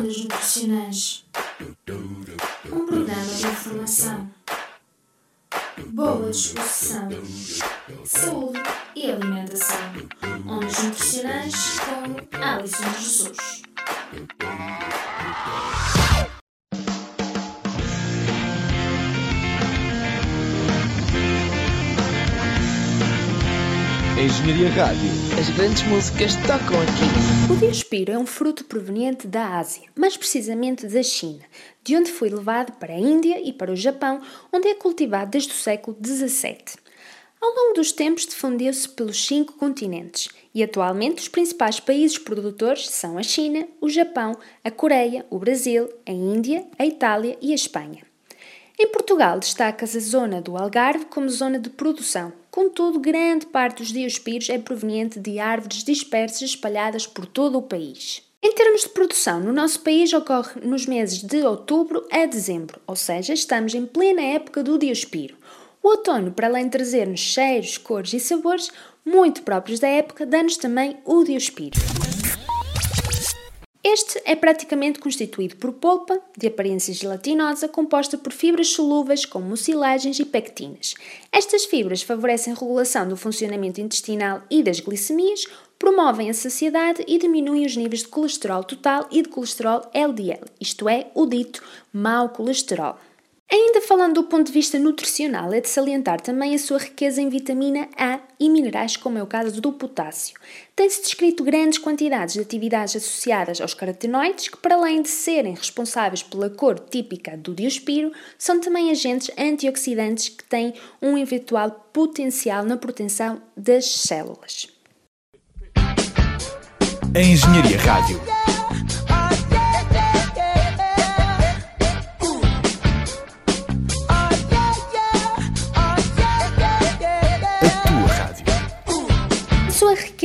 Ondas nutricionais. Um programa de informação. Boa disposição. Saúde e alimentação. Ondas nutricionais com Alisson Jesus. Engenharia Rádio. As grandes músicas tocam aqui. O diospiro é um fruto proveniente da Ásia, mais precisamente da China, de onde foi levado para a Índia e para o Japão, onde é cultivado desde o século XVII. Ao longo dos tempos difundeu-se pelos cinco continentes e atualmente os principais países produtores são a China, o Japão, a Coreia, o Brasil, a Índia, a Itália e a Espanha. Em Portugal destaca-se a zona do Algarve como zona de produção, contudo, grande parte dos diospiros é proveniente de árvores dispersas espalhadas por todo o país. Em termos de produção, no nosso país ocorre nos meses de outubro a dezembro, ou seja, estamos em plena época do diospiro. O outono, para além de trazer-nos cheiros, cores e sabores muito próprios da época, dá-nos também o diospiro. Este é praticamente constituído por polpa, de aparência gelatinosa, composta por fibras solúveis como mucilagens e pectinas. Estas fibras favorecem a regulação do funcionamento intestinal e das glicemias, promovem a saciedade e diminuem os níveis de colesterol total e de colesterol LDL, isto é, o dito mau colesterol. Ainda falando do ponto de vista nutricional, é de salientar também a sua riqueza em vitamina A e minerais, como é o caso do potássio. Tem-se descrito grandes quantidades de atividades associadas aos carotenoides, que, para além de serem responsáveis pela cor típica do diospiro, são também agentes antioxidantes que têm um eventual potencial na proteção das células. A Engenharia Rádio.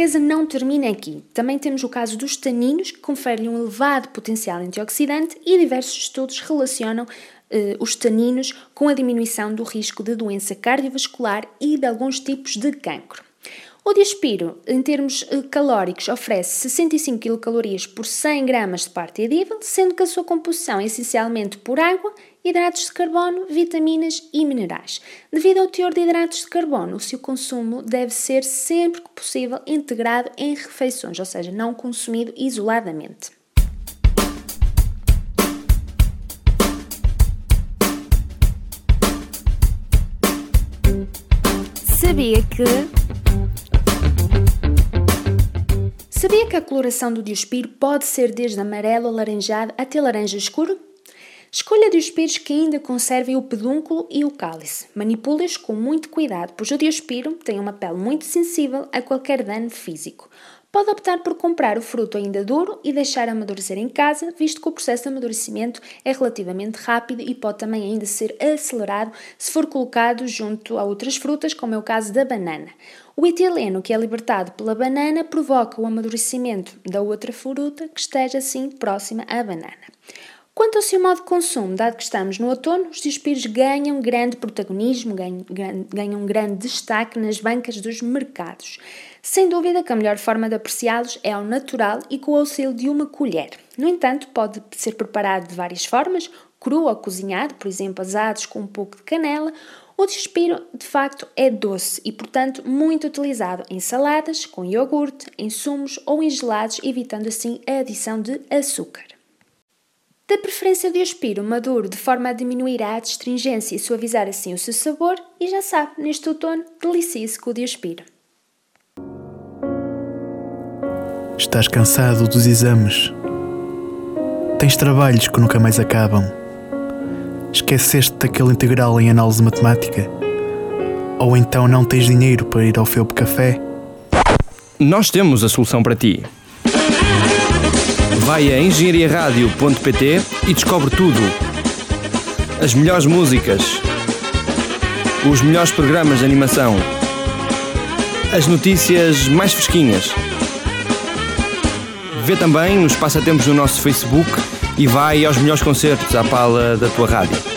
Riqueza não termina aqui. Também temos o caso dos taninos, que conferem um elevado potencial antioxidante e diversos estudos relacionam eh, os taninos com a diminuição do risco de doença cardiovascular e de alguns tipos de cancro. O Diaspiro, em termos eh, calóricos, oferece 65 kcal por 100 gramas de parte edível, sendo que a sua composição é essencialmente por água, hidratos de carbono, vitaminas e minerais. Devido ao teor de hidratos de carbono, o seu consumo deve ser sempre que possível integrado em refeições, ou seja, não consumido isoladamente. Sabia que Sabia que a coloração do diospiro pode ser desde amarelo alaranjado até laranja escuro? Escolha diospiros que ainda conservem o pedúnculo e o cálice. Manipule-os com muito cuidado, pois o diospiro tem uma pele muito sensível a qualquer dano físico. Pode optar por comprar o fruto ainda duro e deixar amadurecer em casa, visto que o processo de amadurecimento é relativamente rápido e pode também ainda ser acelerado se for colocado junto a outras frutas, como é o caso da banana. O etileno que é libertado pela banana provoca o amadurecimento da outra fruta que esteja assim próxima à banana. Quanto ao seu modo de consumo, dado que estamos no outono, os diospiros ganham grande protagonismo, ganham, ganham grande destaque nas bancas dos mercados. Sem dúvida que a melhor forma de apreciá-los é ao natural e com o auxílio de uma colher. No entanto, pode ser preparado de várias formas, cru ou cozinhado, por exemplo, asados com um pouco de canela. O diospiro, de facto, é doce e, portanto, muito utilizado em saladas, com iogurte, em sumos ou em gelados, evitando assim a adição de açúcar. Da preferência de aspiro maduro de forma a diminuir a adstringência e suavizar assim o seu sabor, e já sabe, neste outono, delicie-se com o Diospiro. Estás cansado dos exames? Tens trabalhos que nunca mais acabam? Esqueceste daquele integral em análise matemática? Ou então não tens dinheiro para ir ao Felp Café? Nós temos a solução para ti. Vai a engenhariaradio.pt e descobre tudo. As melhores músicas, os melhores programas de animação, as notícias mais fresquinhas. Vê também os passatempos no nosso Facebook e vai aos melhores concertos à pala da tua rádio.